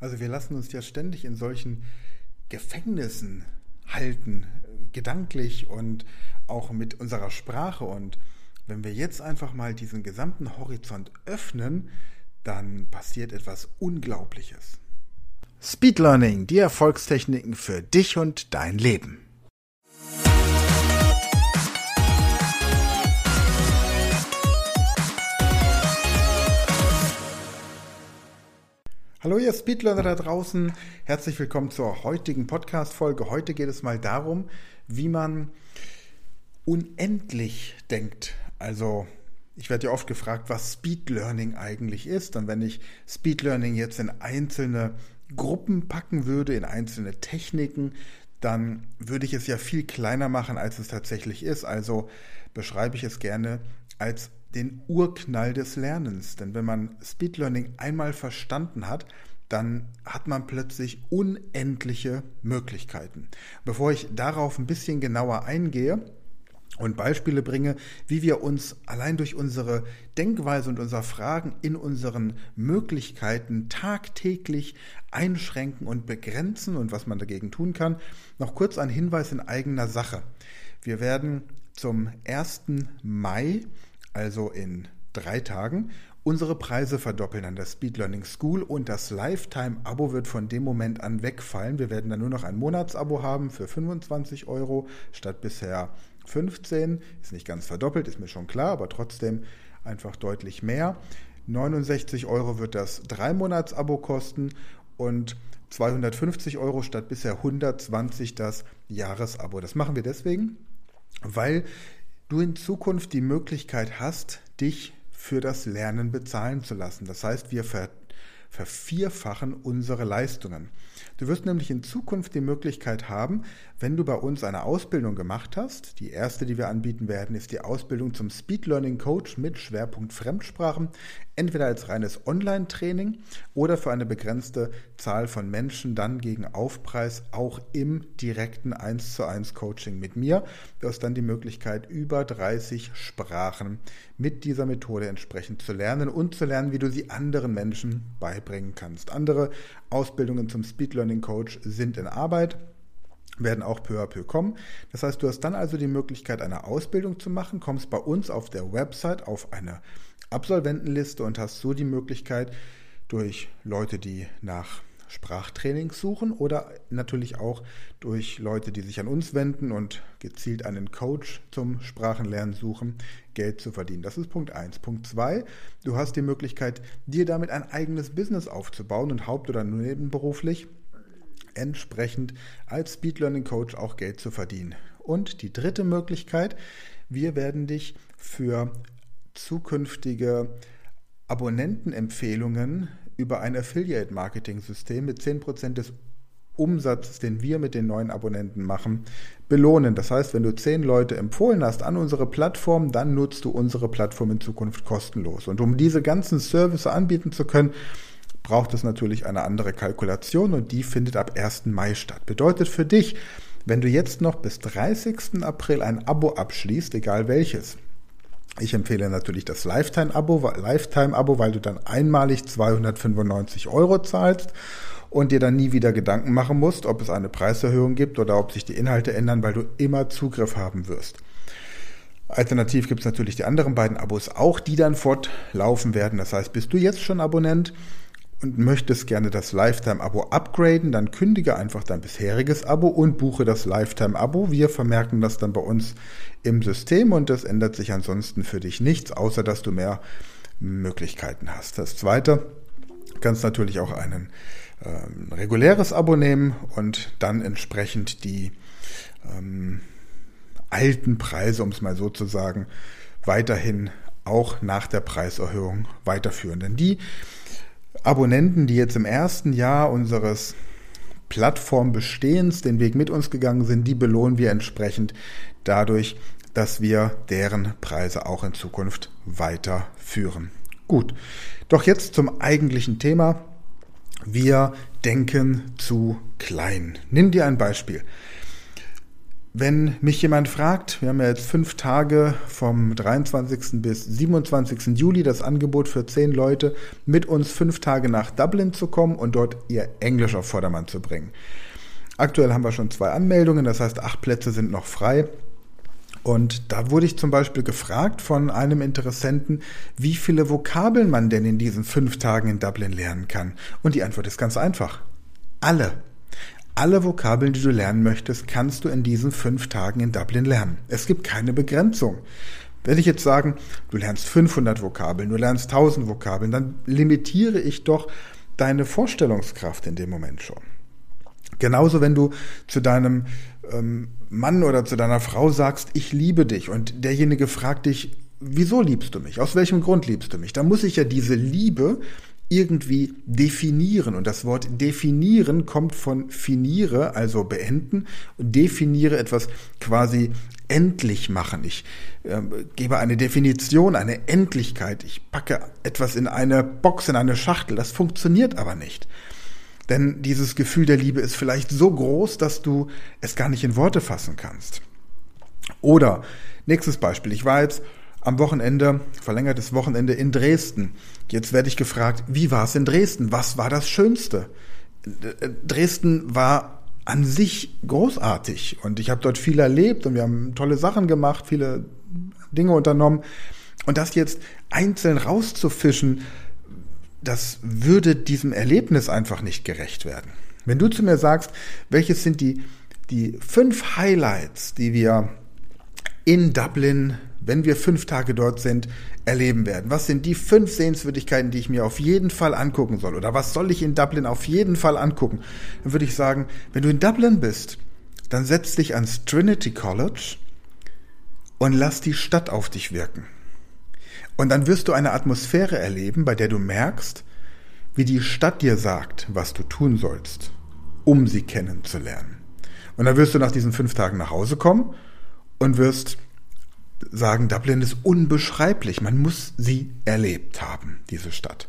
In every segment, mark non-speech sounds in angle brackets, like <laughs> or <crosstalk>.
Also wir lassen uns ja ständig in solchen Gefängnissen halten, gedanklich und auch mit unserer Sprache. Und wenn wir jetzt einfach mal diesen gesamten Horizont öffnen, dann passiert etwas Unglaubliches. Speed Learning, die Erfolgstechniken für dich und dein Leben. Hallo ihr Speedlearner da draußen, herzlich willkommen zur heutigen Podcast-Folge. Heute geht es mal darum, wie man unendlich denkt. Also ich werde ja oft gefragt, was Speed Learning eigentlich ist. Und wenn ich Speed Learning jetzt in einzelne Gruppen packen würde, in einzelne Techniken, dann würde ich es ja viel kleiner machen, als es tatsächlich ist. Also beschreibe ich es gerne als den Urknall des Lernens. Denn wenn man Speed Learning einmal verstanden hat, dann hat man plötzlich unendliche Möglichkeiten. Bevor ich darauf ein bisschen genauer eingehe, und Beispiele bringe, wie wir uns allein durch unsere Denkweise und unser Fragen in unseren Möglichkeiten tagtäglich einschränken und begrenzen und was man dagegen tun kann. Noch kurz ein Hinweis in eigener Sache. Wir werden zum 1. Mai also in drei Tagen, unsere Preise verdoppeln an der Speed Learning School und das Lifetime-Abo wird von dem Moment an wegfallen. Wir werden dann nur noch ein Monatsabo haben für 25 Euro statt bisher 15. Ist nicht ganz verdoppelt, ist mir schon klar, aber trotzdem einfach deutlich mehr. 69 Euro wird das Drei-Monats-Abo kosten und 250 Euro statt bisher 120 das Jahresabo. Das machen wir deswegen, weil du in Zukunft die Möglichkeit hast, dich für das Lernen bezahlen zu lassen. Das heißt, wir ver vervierfachen unsere Leistungen. Du wirst nämlich in Zukunft die Möglichkeit haben, wenn du bei uns eine Ausbildung gemacht hast, die erste, die wir anbieten werden, ist die Ausbildung zum Speed Learning Coach mit Schwerpunkt Fremdsprachen, entweder als reines Online-Training oder für eine begrenzte Zahl von Menschen dann gegen Aufpreis auch im direkten 1 zu 1 Coaching mit mir. Du hast dann die Möglichkeit, über 30 Sprachen mit dieser Methode entsprechend zu lernen und zu lernen, wie du sie anderen Menschen beibringen kannst. Andere Ausbildungen zum Speed Learning Coach sind in Arbeit werden auch peu à peu kommen. Das heißt, du hast dann also die Möglichkeit, eine Ausbildung zu machen, kommst bei uns auf der Website auf eine Absolventenliste und hast so die Möglichkeit, durch Leute, die nach Sprachtrainings suchen oder natürlich auch durch Leute, die sich an uns wenden und gezielt einen Coach zum Sprachenlernen suchen, Geld zu verdienen. Das ist Punkt 1. Punkt 2, du hast die Möglichkeit, dir damit ein eigenes Business aufzubauen und haupt- oder nebenberuflich entsprechend als Speed Learning Coach auch Geld zu verdienen. Und die dritte Möglichkeit, wir werden dich für zukünftige Abonnentenempfehlungen über ein Affiliate-Marketing-System mit 10% des Umsatzes, den wir mit den neuen Abonnenten machen, belohnen. Das heißt, wenn du 10 Leute empfohlen hast an unsere Plattform, dann nutzt du unsere Plattform in Zukunft kostenlos. Und um diese ganzen Services anbieten zu können, braucht es natürlich eine andere Kalkulation und die findet ab 1. Mai statt. Bedeutet für dich, wenn du jetzt noch bis 30. April ein Abo abschließt, egal welches, ich empfehle natürlich das Lifetime-Abo, Lifetime-Abo, weil du dann einmalig 295 Euro zahlst und dir dann nie wieder Gedanken machen musst, ob es eine Preiserhöhung gibt oder ob sich die Inhalte ändern, weil du immer Zugriff haben wirst. Alternativ gibt es natürlich die anderen beiden Abos auch, die dann fortlaufen werden. Das heißt, bist du jetzt schon Abonnent und möchtest gerne das Lifetime-Abo upgraden, dann kündige einfach dein bisheriges Abo und buche das Lifetime-Abo. Wir vermerken das dann bei uns im System und das ändert sich ansonsten für dich nichts, außer dass du mehr Möglichkeiten hast. Das zweite, kannst natürlich auch ein ähm, reguläres Abo nehmen und dann entsprechend die ähm, alten Preise, um es mal so zu sagen, weiterhin auch nach der Preiserhöhung weiterführen. Denn die Abonnenten, die jetzt im ersten Jahr unseres Plattformbestehens den Weg mit uns gegangen sind, die belohnen wir entsprechend dadurch, dass wir deren Preise auch in Zukunft weiterführen. Gut, doch jetzt zum eigentlichen Thema. Wir denken zu klein. Nimm dir ein Beispiel. Wenn mich jemand fragt, wir haben ja jetzt fünf Tage vom 23. bis 27. Juli das Angebot für zehn Leute, mit uns fünf Tage nach Dublin zu kommen und dort ihr Englisch auf Vordermann zu bringen. Aktuell haben wir schon zwei Anmeldungen, das heißt acht Plätze sind noch frei. Und da wurde ich zum Beispiel gefragt von einem Interessenten, wie viele Vokabeln man denn in diesen fünf Tagen in Dublin lernen kann. Und die Antwort ist ganz einfach. Alle. Alle Vokabeln, die du lernen möchtest, kannst du in diesen fünf Tagen in Dublin lernen. Es gibt keine Begrenzung. Wenn ich jetzt sagen, du lernst 500 Vokabeln, du lernst 1000 Vokabeln, dann limitiere ich doch deine Vorstellungskraft in dem Moment schon. Genauso, wenn du zu deinem ähm, Mann oder zu deiner Frau sagst, ich liebe dich und derjenige fragt dich, wieso liebst du mich? Aus welchem Grund liebst du mich? Da muss ich ja diese Liebe irgendwie definieren. Und das Wort definieren kommt von finiere, also beenden, und definiere etwas quasi endlich machen. Ich äh, gebe eine Definition, eine Endlichkeit. Ich packe etwas in eine Box, in eine Schachtel. Das funktioniert aber nicht. Denn dieses Gefühl der Liebe ist vielleicht so groß, dass du es gar nicht in Worte fassen kannst. Oder, nächstes Beispiel. Ich war jetzt am Wochenende, verlängertes Wochenende in Dresden. Jetzt werde ich gefragt, wie war es in Dresden? Was war das Schönste? Dresden war an sich großartig und ich habe dort viel erlebt und wir haben tolle Sachen gemacht, viele Dinge unternommen. Und das jetzt einzeln rauszufischen, das würde diesem Erlebnis einfach nicht gerecht werden. Wenn du zu mir sagst, welches sind die, die fünf Highlights, die wir in Dublin wenn wir fünf Tage dort sind, erleben werden? Was sind die fünf Sehenswürdigkeiten, die ich mir auf jeden Fall angucken soll? Oder was soll ich in Dublin auf jeden Fall angucken? Dann würde ich sagen, wenn du in Dublin bist, dann setz dich ans Trinity College und lass die Stadt auf dich wirken. Und dann wirst du eine Atmosphäre erleben, bei der du merkst, wie die Stadt dir sagt, was du tun sollst, um sie kennenzulernen. Und dann wirst du nach diesen fünf Tagen nach Hause kommen und wirst sagen, Dublin ist unbeschreiblich. Man muss sie erlebt haben, diese Stadt.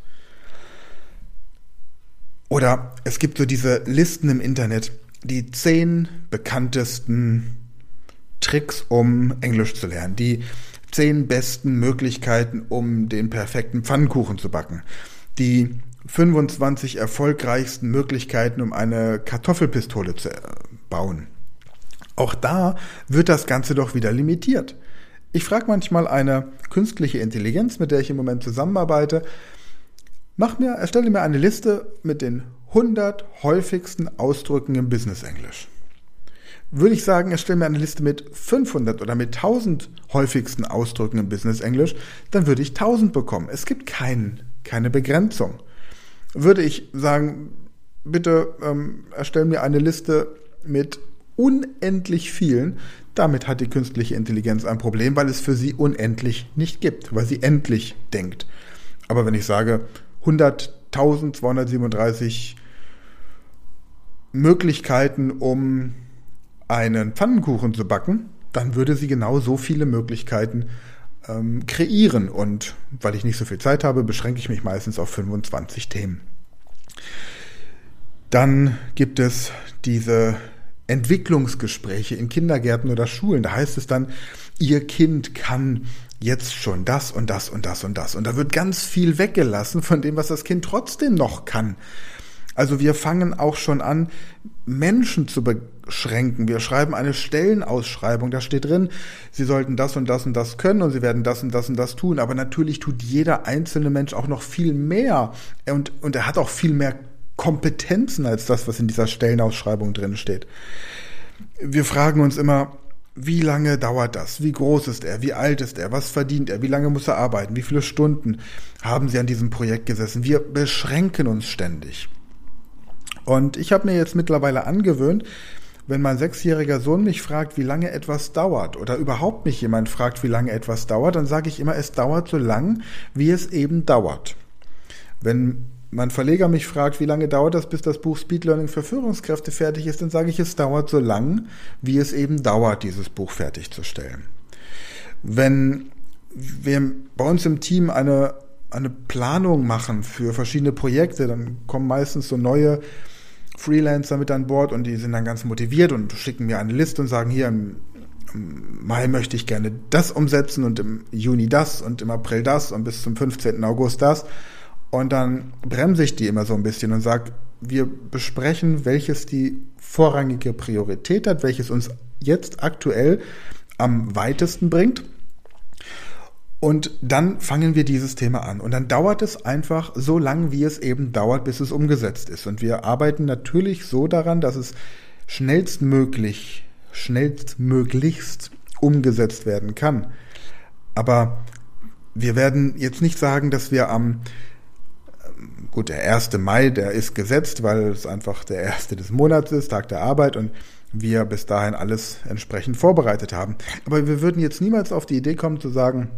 Oder es gibt so diese Listen im Internet, die zehn bekanntesten Tricks, um Englisch zu lernen. Die zehn besten Möglichkeiten, um den perfekten Pfannkuchen zu backen. Die 25 erfolgreichsten Möglichkeiten, um eine Kartoffelpistole zu bauen. Auch da wird das Ganze doch wieder limitiert. Ich frage manchmal eine künstliche Intelligenz, mit der ich im Moment zusammenarbeite, mach mir, erstelle mir eine Liste mit den 100 häufigsten Ausdrücken im Business Englisch. Würde ich sagen, erstelle mir eine Liste mit 500 oder mit 1000 häufigsten Ausdrücken im Business Englisch, dann würde ich 1000 bekommen. Es gibt kein, keine Begrenzung. Würde ich sagen, bitte ähm, erstelle mir eine Liste mit unendlich vielen, damit hat die künstliche Intelligenz ein Problem, weil es für sie unendlich nicht gibt, weil sie endlich denkt. Aber wenn ich sage 100.237 Möglichkeiten, um einen Pfannkuchen zu backen, dann würde sie genau so viele Möglichkeiten ähm, kreieren. Und weil ich nicht so viel Zeit habe, beschränke ich mich meistens auf 25 Themen. Dann gibt es diese Entwicklungsgespräche in Kindergärten oder Schulen. Da heißt es dann, Ihr Kind kann jetzt schon das und das und das und das. Und da wird ganz viel weggelassen von dem, was das Kind trotzdem noch kann. Also wir fangen auch schon an, Menschen zu beschränken. Wir schreiben eine Stellenausschreibung, da steht drin, sie sollten das und das und das können und sie werden das und das und das tun. Aber natürlich tut jeder einzelne Mensch auch noch viel mehr und, und er hat auch viel mehr Kompetenzen als das, was in dieser Stellenausschreibung drin steht. Wir fragen uns immer, wie lange dauert das? Wie groß ist er? Wie alt ist er? Was verdient er? Wie lange muss er arbeiten? Wie viele Stunden haben Sie an diesem Projekt gesessen? Wir beschränken uns ständig. Und ich habe mir jetzt mittlerweile angewöhnt, wenn mein sechsjähriger Sohn mich fragt, wie lange etwas dauert, oder überhaupt mich jemand fragt, wie lange etwas dauert, dann sage ich immer, es dauert so lang, wie es eben dauert. Wenn mein Verleger mich fragt, wie lange dauert das, bis das Buch Speed Learning für Führungskräfte fertig ist, dann sage ich, es dauert so lang, wie es eben dauert, dieses Buch fertigzustellen. Wenn wir bei uns im Team eine, eine Planung machen für verschiedene Projekte, dann kommen meistens so neue Freelancer mit an Bord und die sind dann ganz motiviert und schicken mir eine Liste und sagen, hier im, im Mai möchte ich gerne das umsetzen und im Juni das und im April das und bis zum 15. August das. Und dann bremse ich die immer so ein bisschen und sage, wir besprechen, welches die vorrangige Priorität hat, welches uns jetzt aktuell am weitesten bringt. Und dann fangen wir dieses Thema an. Und dann dauert es einfach so lang, wie es eben dauert, bis es umgesetzt ist. Und wir arbeiten natürlich so daran, dass es schnellstmöglich, schnellstmöglichst umgesetzt werden kann. Aber wir werden jetzt nicht sagen, dass wir am gut, der 1. Mai, der ist gesetzt, weil es einfach der erste des Monats ist, Tag der Arbeit und wir bis dahin alles entsprechend vorbereitet haben. Aber wir würden jetzt niemals auf die Idee kommen zu sagen,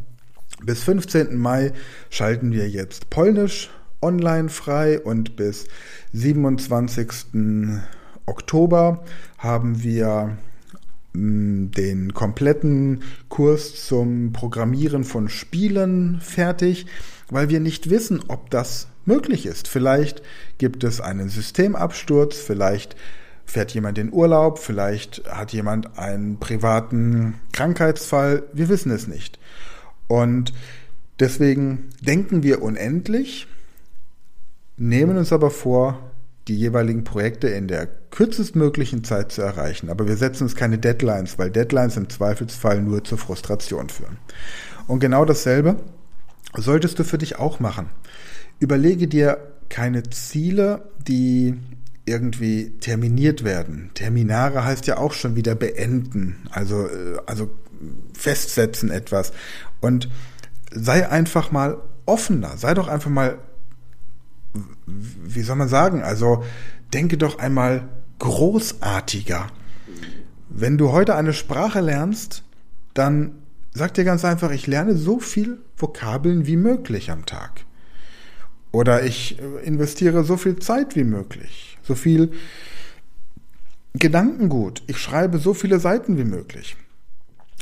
bis 15. Mai schalten wir jetzt Polnisch online frei und bis 27. Oktober haben wir hm, den kompletten Kurs zum Programmieren von Spielen fertig, weil wir nicht wissen, ob das möglich ist. Vielleicht gibt es einen Systemabsturz, vielleicht fährt jemand in Urlaub, vielleicht hat jemand einen privaten Krankheitsfall, wir wissen es nicht. Und deswegen denken wir unendlich, nehmen uns aber vor, die jeweiligen Projekte in der kürzestmöglichen Zeit zu erreichen. Aber wir setzen uns keine Deadlines, weil Deadlines im Zweifelsfall nur zur Frustration führen. Und genau dasselbe solltest du für dich auch machen. Überlege dir keine Ziele, die irgendwie terminiert werden. Terminare heißt ja auch schon wieder beenden, also, äh, also festsetzen etwas. Und sei einfach mal offener, sei doch einfach mal, wie soll man sagen, also denke doch einmal großartiger. Wenn du heute eine Sprache lernst, dann sag dir ganz einfach, ich lerne so viel Vokabeln wie möglich am Tag. Oder ich investiere so viel Zeit wie möglich, so viel Gedankengut. Ich schreibe so viele Seiten wie möglich.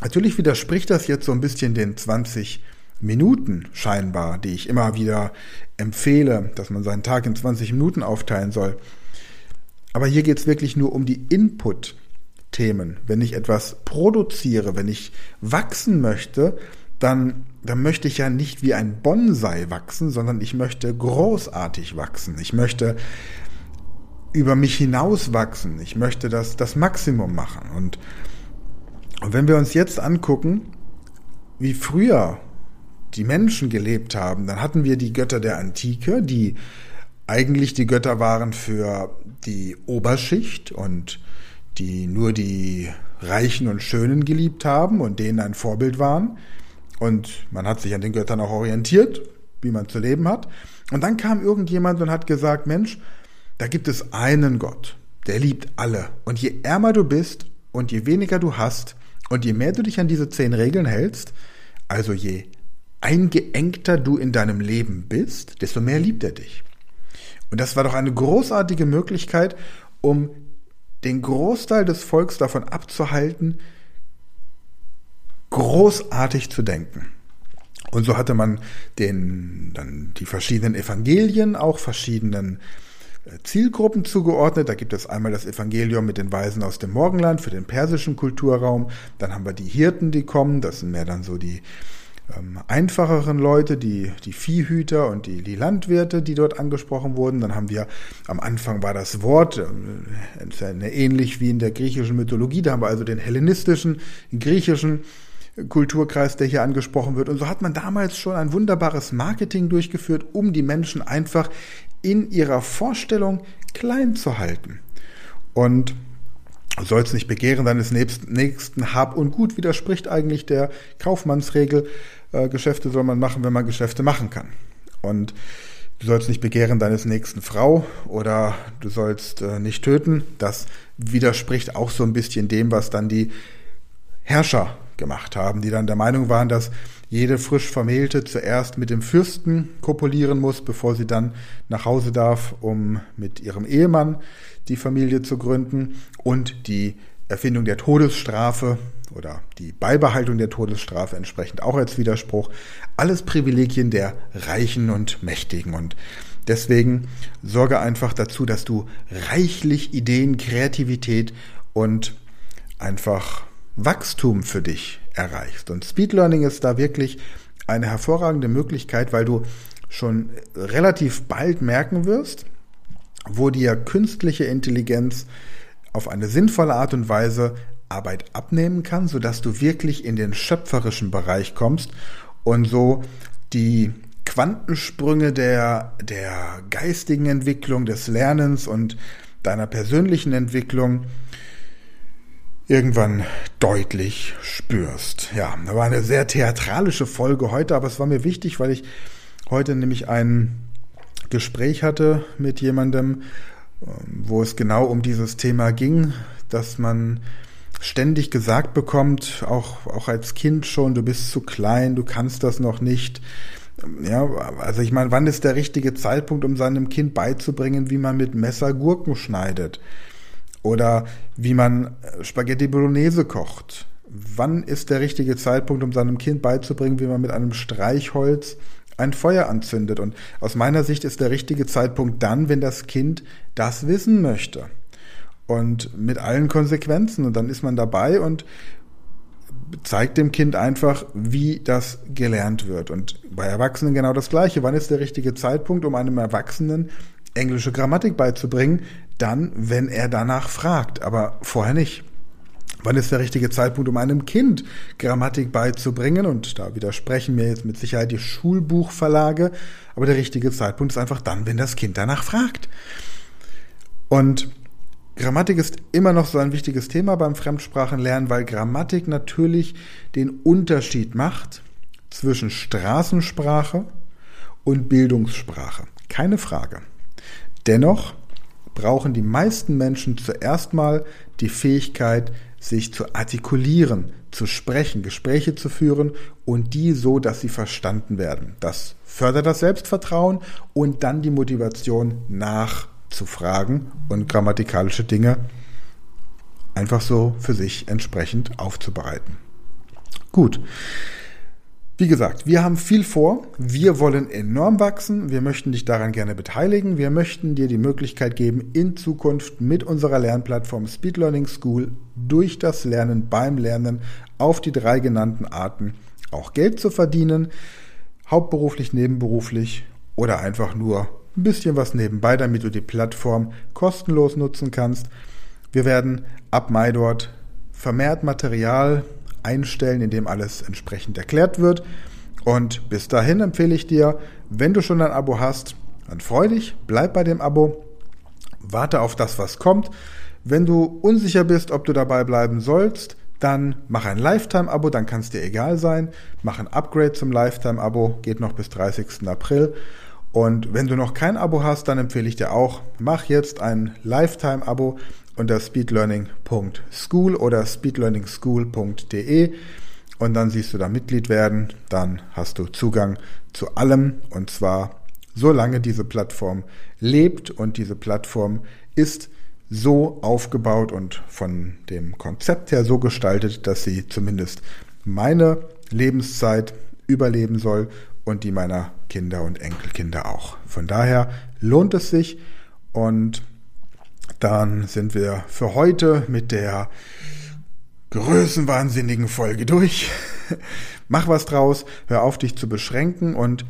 Natürlich widerspricht das jetzt so ein bisschen den 20 Minuten scheinbar, die ich immer wieder empfehle, dass man seinen Tag in 20 Minuten aufteilen soll. Aber hier geht es wirklich nur um die Input-Themen. Wenn ich etwas produziere, wenn ich wachsen möchte, dann, dann möchte ich ja nicht wie ein Bonsai wachsen, sondern ich möchte großartig wachsen. Ich möchte über mich hinaus wachsen. Ich möchte das, das Maximum machen. Und, und wenn wir uns jetzt angucken, wie früher die Menschen gelebt haben, dann hatten wir die Götter der Antike, die eigentlich die Götter waren für die Oberschicht und die nur die Reichen und Schönen geliebt haben und denen ein Vorbild waren. Und man hat sich an den Göttern auch orientiert, wie man zu leben hat. Und dann kam irgendjemand und hat gesagt, Mensch, da gibt es einen Gott, der liebt alle. Und je ärmer du bist und je weniger du hast und je mehr du dich an diese zehn Regeln hältst, also je eingeengter du in deinem Leben bist, desto mehr liebt er dich. Und das war doch eine großartige Möglichkeit, um den Großteil des Volks davon abzuhalten, großartig zu denken. Und so hatte man den, dann die verschiedenen Evangelien auch verschiedenen äh, Zielgruppen zugeordnet. Da gibt es einmal das Evangelium mit den Weisen aus dem Morgenland für den persischen Kulturraum. Dann haben wir die Hirten, die kommen. Das sind mehr dann so die ähm, einfacheren Leute, die, die Viehhüter und die, die Landwirte, die dort angesprochen wurden. Dann haben wir, am Anfang war das Wort, äh, ähnlich wie in der griechischen Mythologie, da haben wir also den hellenistischen, den griechischen Kulturkreis, der hier angesprochen wird. Und so hat man damals schon ein wunderbares Marketing durchgeführt, um die Menschen einfach in ihrer Vorstellung klein zu halten. Und sollst nicht begehren deines nächsten Hab und Gut widerspricht eigentlich der Kaufmannsregel. Äh, Geschäfte soll man machen, wenn man Geschäfte machen kann. Und du sollst nicht begehren deines nächsten Frau oder du sollst äh, nicht töten. Das widerspricht auch so ein bisschen dem, was dann die Herrscher gemacht haben, die dann der Meinung waren, dass jede frisch Vermählte zuerst mit dem Fürsten kopulieren muss, bevor sie dann nach Hause darf, um mit ihrem Ehemann die Familie zu gründen und die Erfindung der Todesstrafe oder die Beibehaltung der Todesstrafe entsprechend auch als Widerspruch. Alles Privilegien der Reichen und Mächtigen. Und deswegen sorge einfach dazu, dass du reichlich Ideen, Kreativität und einfach Wachstum für dich erreichst. Und Speed Learning ist da wirklich eine hervorragende Möglichkeit, weil du schon relativ bald merken wirst, wo dir künstliche Intelligenz auf eine sinnvolle Art und Weise Arbeit abnehmen kann, sodass du wirklich in den schöpferischen Bereich kommst und so die Quantensprünge der, der geistigen Entwicklung, des Lernens und deiner persönlichen Entwicklung irgendwann deutlich spürst. Ja, da war eine sehr theatralische Folge heute, aber es war mir wichtig, weil ich heute nämlich ein Gespräch hatte mit jemandem, ähm, wo es genau um dieses Thema ging, dass man ständig gesagt bekommt, auch, auch als Kind schon, du bist zu klein, du kannst das noch nicht. Ja, also ich meine, wann ist der richtige Zeitpunkt, um seinem Kind beizubringen, wie man mit Messer Gurken schneidet? Oder wie man äh, Spaghetti Bolognese kocht? Wann ist der richtige Zeitpunkt, um seinem Kind beizubringen, wie man mit einem Streichholz ein Feuer anzündet? Und aus meiner Sicht ist der richtige Zeitpunkt dann, wenn das Kind das wissen möchte und mit allen Konsequenzen. Und dann ist man dabei und zeigt dem Kind einfach, wie das gelernt wird. Und bei Erwachsenen genau das Gleiche. Wann ist der richtige Zeitpunkt, um einem Erwachsenen englische Grammatik beizubringen? Dann, wenn er danach fragt, aber vorher nicht. Wann ist der richtige Zeitpunkt, um einem Kind Grammatik beizubringen? Und da widersprechen mir jetzt mit Sicherheit die Schulbuchverlage. Aber der richtige Zeitpunkt ist einfach dann, wenn das Kind danach fragt. Und Grammatik ist immer noch so ein wichtiges Thema beim Fremdsprachenlernen, weil Grammatik natürlich den Unterschied macht zwischen Straßensprache und Bildungssprache. Keine Frage. Dennoch brauchen die meisten Menschen zuerst mal die Fähigkeit, sich zu artikulieren, zu sprechen, Gespräche zu führen und die so, dass sie verstanden werden. Das fördert das Selbstvertrauen und dann die Motivation nach zu fragen und grammatikalische Dinge einfach so für sich entsprechend aufzubereiten. Gut. Wie gesagt, wir haben viel vor. Wir wollen enorm wachsen. Wir möchten dich daran gerne beteiligen. Wir möchten dir die Möglichkeit geben, in Zukunft mit unserer Lernplattform Speed Learning School durch das Lernen beim Lernen auf die drei genannten Arten auch Geld zu verdienen. Hauptberuflich, nebenberuflich oder einfach nur ein bisschen was nebenbei, damit du die Plattform kostenlos nutzen kannst. Wir werden ab Mai dort vermehrt Material einstellen, in dem alles entsprechend erklärt wird. Und bis dahin empfehle ich dir, wenn du schon ein Abo hast, dann freu dich, bleib bei dem Abo, warte auf das, was kommt. Wenn du unsicher bist, ob du dabei bleiben sollst, dann mach ein Lifetime-Abo, dann kann es dir egal sein. Mach ein Upgrade zum Lifetime-Abo, geht noch bis 30. April. Und wenn du noch kein Abo hast, dann empfehle ich dir auch, mach jetzt ein Lifetime-Abo unter speedlearning.school oder speedlearningschool.de und dann siehst du da Mitglied werden, dann hast du Zugang zu allem und zwar solange diese Plattform lebt und diese Plattform ist so aufgebaut und von dem Konzept her so gestaltet, dass sie zumindest meine Lebenszeit überleben soll und die meiner Kinder und Enkelkinder auch. Von daher lohnt es sich und dann sind wir für heute mit der größenwahnsinnigen Folge durch. <laughs> Mach was draus, hör auf dich zu beschränken und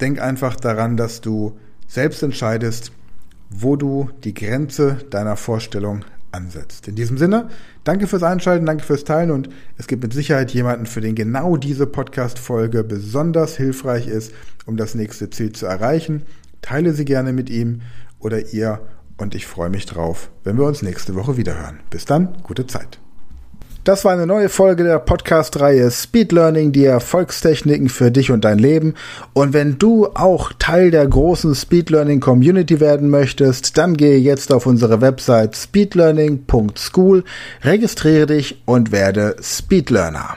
denk einfach daran, dass du selbst entscheidest, wo du die Grenze deiner Vorstellung ansetzt. In diesem Sinne, danke fürs Einschalten, danke fürs Teilen und es gibt mit Sicherheit jemanden, für den genau diese Podcast-Folge besonders hilfreich ist, um das nächste Ziel zu erreichen. Teile sie gerne mit ihm oder ihr und ich freue mich drauf, wenn wir uns nächste Woche wiederhören. Bis dann, gute Zeit. Das war eine neue Folge der Podcast-Reihe Speed Learning, die Erfolgstechniken für dich und dein Leben. Und wenn du auch Teil der großen Speed Learning Community werden möchtest, dann gehe jetzt auf unsere Website speedlearning.school, registriere dich und werde Speed Learner.